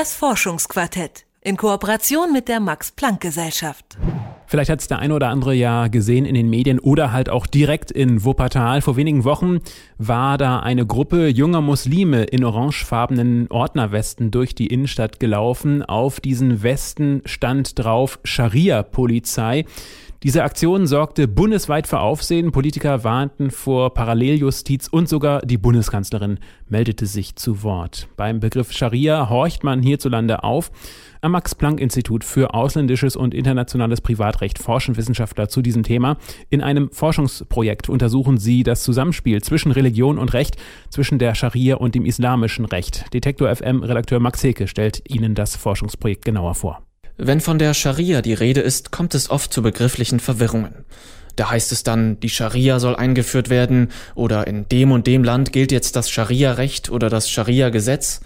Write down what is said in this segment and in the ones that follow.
Das Forschungsquartett in Kooperation mit der Max Planck Gesellschaft. Vielleicht hat es der eine oder andere ja gesehen in den Medien oder halt auch direkt in Wuppertal. Vor wenigen Wochen war da eine Gruppe junger Muslime in orangefarbenen Ordnerwesten durch die Innenstadt gelaufen. Auf diesen Westen stand drauf Scharia-Polizei. Diese Aktion sorgte bundesweit für Aufsehen. Politiker warnten vor Paralleljustiz und sogar die Bundeskanzlerin meldete sich zu Wort. Beim Begriff Scharia horcht man hierzulande auf. Am Max-Planck-Institut für ausländisches und internationales Privatrecht forschen Wissenschaftler zu diesem Thema. In einem Forschungsprojekt untersuchen sie das Zusammenspiel zwischen Religion und Recht, zwischen der Scharia und dem islamischen Recht. Detektor FM-Redakteur Max Heke stellt Ihnen das Forschungsprojekt genauer vor. Wenn von der Scharia die Rede ist, kommt es oft zu begrifflichen Verwirrungen. Da heißt es dann, die Scharia soll eingeführt werden oder in dem und dem Land gilt jetzt das Scharia-Recht oder das Scharia-Gesetz.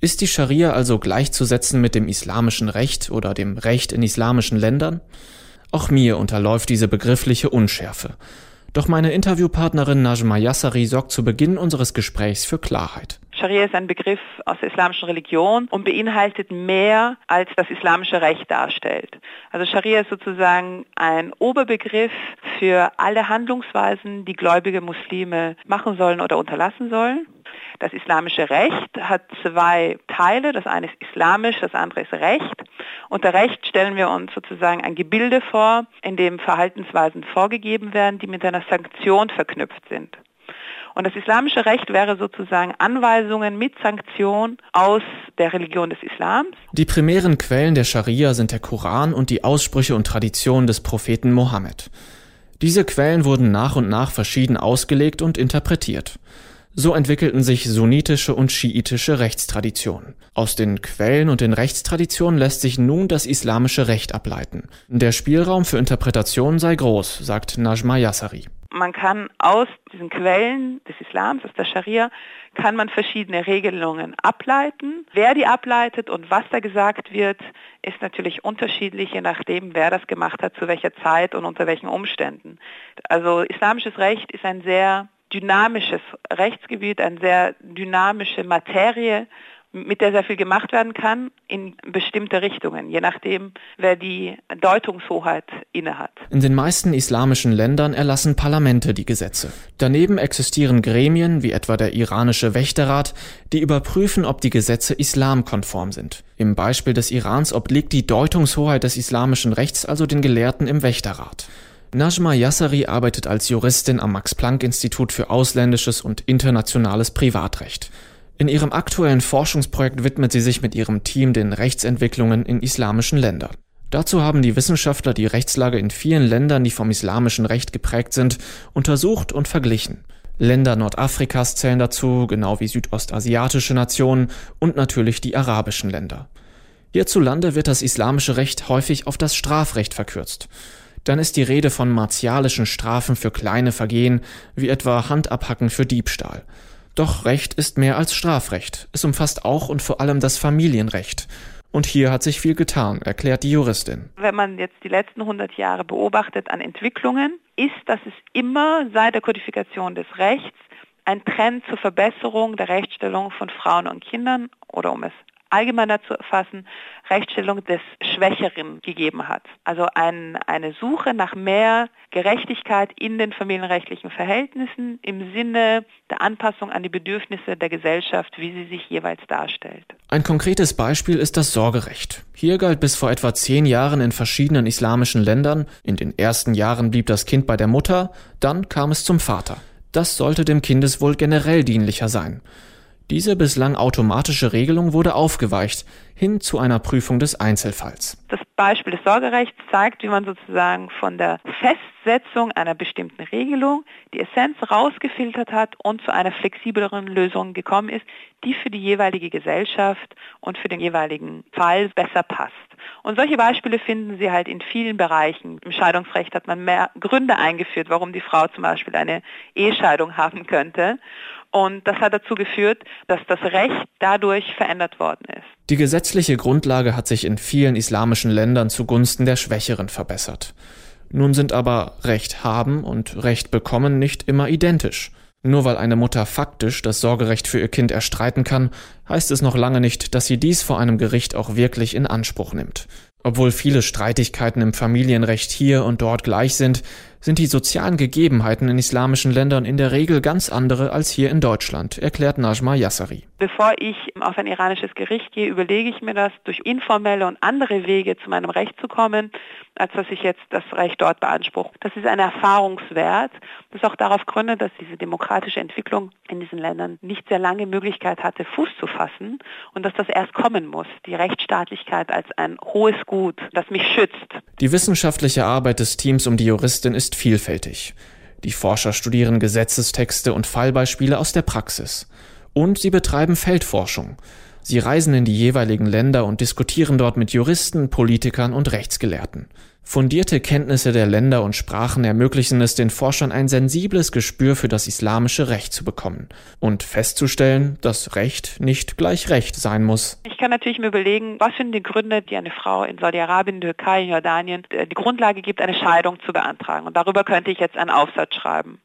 Ist die Scharia also gleichzusetzen mit dem islamischen Recht oder dem Recht in islamischen Ländern? Auch mir unterläuft diese begriffliche Unschärfe. Doch meine Interviewpartnerin Najma Yassari sorgt zu Beginn unseres Gesprächs für Klarheit. Scharia ist ein Begriff aus der islamischen Religion und beinhaltet mehr, als das islamische Recht darstellt. Also Scharia ist sozusagen ein Oberbegriff für alle Handlungsweisen, die gläubige Muslime machen sollen oder unterlassen sollen. Das islamische Recht hat zwei Teile. Das eine ist islamisch, das andere ist Recht. Unter Recht stellen wir uns sozusagen ein Gebilde vor, in dem Verhaltensweisen vorgegeben werden, die mit einer Sanktion verknüpft sind. Und das islamische Recht wäre sozusagen Anweisungen mit Sanktion aus der Religion des Islams. Die primären Quellen der Scharia sind der Koran und die Aussprüche und Traditionen des Propheten Mohammed. Diese Quellen wurden nach und nach verschieden ausgelegt und interpretiert. So entwickelten sich sunnitische und schiitische Rechtstraditionen. Aus den Quellen und den Rechtstraditionen lässt sich nun das islamische Recht ableiten. Der Spielraum für Interpretation sei groß, sagt Najma Yassari. Man kann aus diesen Quellen des Islams, aus der Scharia, kann man verschiedene Regelungen ableiten. Wer die ableitet und was da gesagt wird, ist natürlich unterschiedlich, je nachdem, wer das gemacht hat, zu welcher Zeit und unter welchen Umständen. Also islamisches Recht ist ein sehr dynamisches Rechtsgebiet, eine sehr dynamische Materie, mit der sehr viel gemacht werden kann in bestimmte Richtungen, je nachdem, wer die Deutungshoheit innehat. In den meisten islamischen Ländern erlassen Parlamente die Gesetze. Daneben existieren Gremien, wie etwa der iranische Wächterrat, die überprüfen, ob die Gesetze islamkonform sind. Im Beispiel des Irans obliegt die Deutungshoheit des islamischen Rechts also den Gelehrten im Wächterrat. Najma Yassari arbeitet als Juristin am Max-Planck-Institut für ausländisches und internationales Privatrecht. In ihrem aktuellen Forschungsprojekt widmet sie sich mit ihrem Team den Rechtsentwicklungen in islamischen Ländern. Dazu haben die Wissenschaftler die Rechtslage in vielen Ländern, die vom islamischen Recht geprägt sind, untersucht und verglichen. Länder Nordafrikas zählen dazu, genau wie südostasiatische Nationen und natürlich die arabischen Länder. Hierzulande wird das islamische Recht häufig auf das Strafrecht verkürzt dann ist die Rede von martialischen Strafen für kleine Vergehen, wie etwa Handabhacken für Diebstahl. Doch Recht ist mehr als Strafrecht. Es umfasst auch und vor allem das Familienrecht. Und hier hat sich viel getan, erklärt die Juristin. Wenn man jetzt die letzten 100 Jahre beobachtet an Entwicklungen, ist, dass es immer seit der Kodifikation des Rechts ein Trend zur Verbesserung der Rechtsstellung von Frauen und Kindern oder um es allgemeiner zu erfassen, Rechtsstellung des Schwächeren gegeben hat. Also ein, eine Suche nach mehr Gerechtigkeit in den familienrechtlichen Verhältnissen im Sinne der Anpassung an die Bedürfnisse der Gesellschaft, wie sie sich jeweils darstellt. Ein konkretes Beispiel ist das Sorgerecht. Hier galt bis vor etwa zehn Jahren in verschiedenen islamischen Ländern, in den ersten Jahren blieb das Kind bei der Mutter, dann kam es zum Vater. Das sollte dem Kindeswohl generell dienlicher sein. Diese bislang automatische Regelung wurde aufgeweicht hin zu einer Prüfung des Einzelfalls. Das Beispiel des Sorgerechts zeigt, wie man sozusagen von der Festsetzung einer bestimmten Regelung die Essenz rausgefiltert hat und zu einer flexibleren Lösung gekommen ist, die für die jeweilige Gesellschaft und für den jeweiligen Fall besser passt. Und solche Beispiele finden Sie halt in vielen Bereichen. Im Scheidungsrecht hat man mehr Gründe eingeführt, warum die Frau zum Beispiel eine Ehescheidung haben könnte. Und das hat dazu geführt, dass das Recht dadurch verändert worden ist. Die gesetzliche Grundlage hat sich in vielen islamischen Ländern zugunsten der Schwächeren verbessert. Nun sind aber Recht haben und Recht bekommen nicht immer identisch. Nur weil eine Mutter faktisch das Sorgerecht für ihr Kind erstreiten kann, heißt es noch lange nicht, dass sie dies vor einem Gericht auch wirklich in Anspruch nimmt. Obwohl viele Streitigkeiten im Familienrecht hier und dort gleich sind, sind die sozialen Gegebenheiten in islamischen Ländern in der Regel ganz andere als hier in Deutschland, erklärt Najma Yassari. Bevor ich auf ein iranisches Gericht gehe, überlege ich mir das, durch informelle und andere Wege zu meinem Recht zu kommen, als dass ich jetzt das Recht dort beanspruche. Das ist ein Erfahrungswert, das auch darauf gründet, dass diese demokratische Entwicklung in diesen Ländern nicht sehr lange Möglichkeit hatte, Fuß zu fassen und dass das erst kommen muss, die Rechtsstaatlichkeit als ein hohes Gut, das mich schützt. Die wissenschaftliche Arbeit des Teams um die Juristin ist vielfältig. Die Forscher studieren Gesetzestexte und Fallbeispiele aus der Praxis. Und sie betreiben Feldforschung. Sie reisen in die jeweiligen Länder und diskutieren dort mit Juristen, Politikern und Rechtsgelehrten. Fundierte Kenntnisse der Länder und Sprachen ermöglichen es den Forschern ein sensibles Gespür für das islamische Recht zu bekommen und festzustellen, dass Recht nicht gleich Recht sein muss. Ich kann natürlich mir überlegen, was sind die Gründe, die eine Frau in Saudi-Arabien, Türkei, Jordanien äh, die Grundlage gibt, eine Scheidung zu beantragen. Und darüber könnte ich jetzt einen Aufsatz schreiben.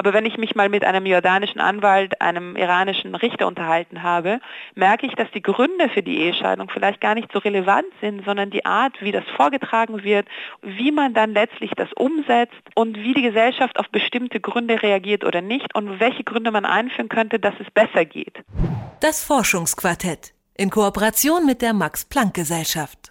Aber wenn ich mich mal mit einem jordanischen Anwalt, einem iranischen Richter unterhalten habe, merke ich, dass die Gründe für die Ehescheidung vielleicht gar nicht so relevant sind, sondern die Art, wie das vorgetragen wird, wie man dann letztlich das umsetzt und wie die Gesellschaft auf bestimmte Gründe reagiert oder nicht und welche Gründe man einführen könnte, dass es besser geht. Das Forschungsquartett in Kooperation mit der Max Planck Gesellschaft.